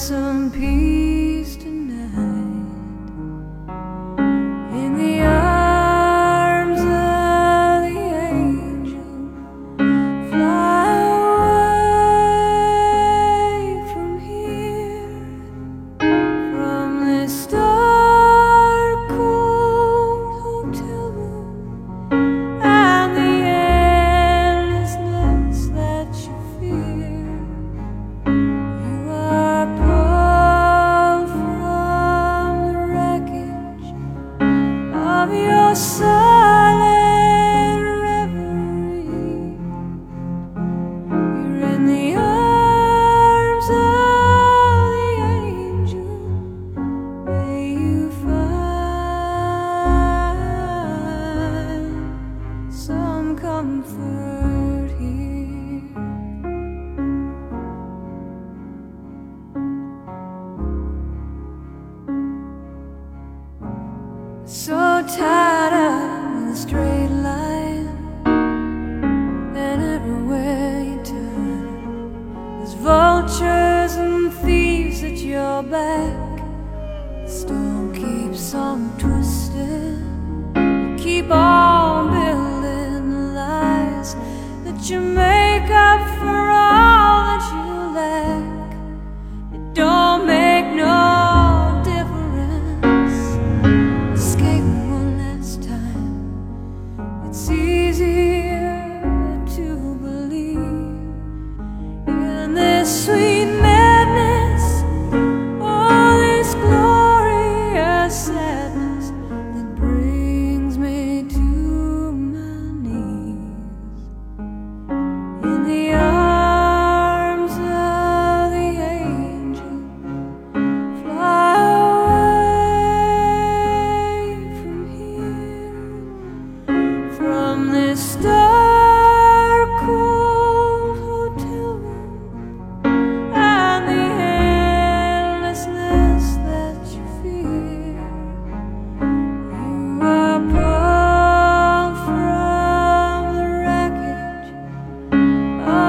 some peace of your silent reverie. You're in the arms of the angel. May you find some comfort here. So tied up with a straight line, and everywhere you turn, there's vultures and thieves at your back. sweet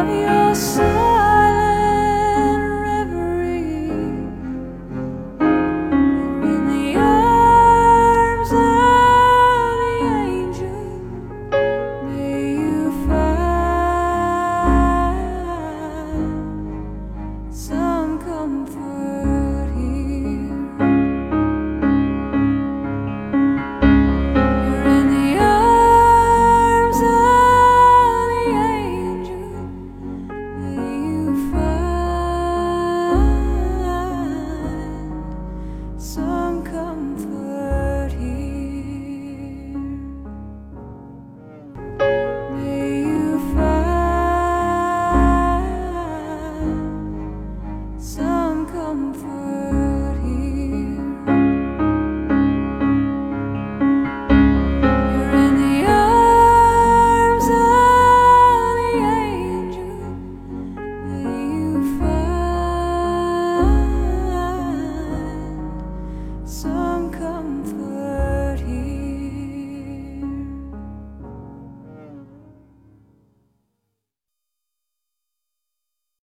of yourself.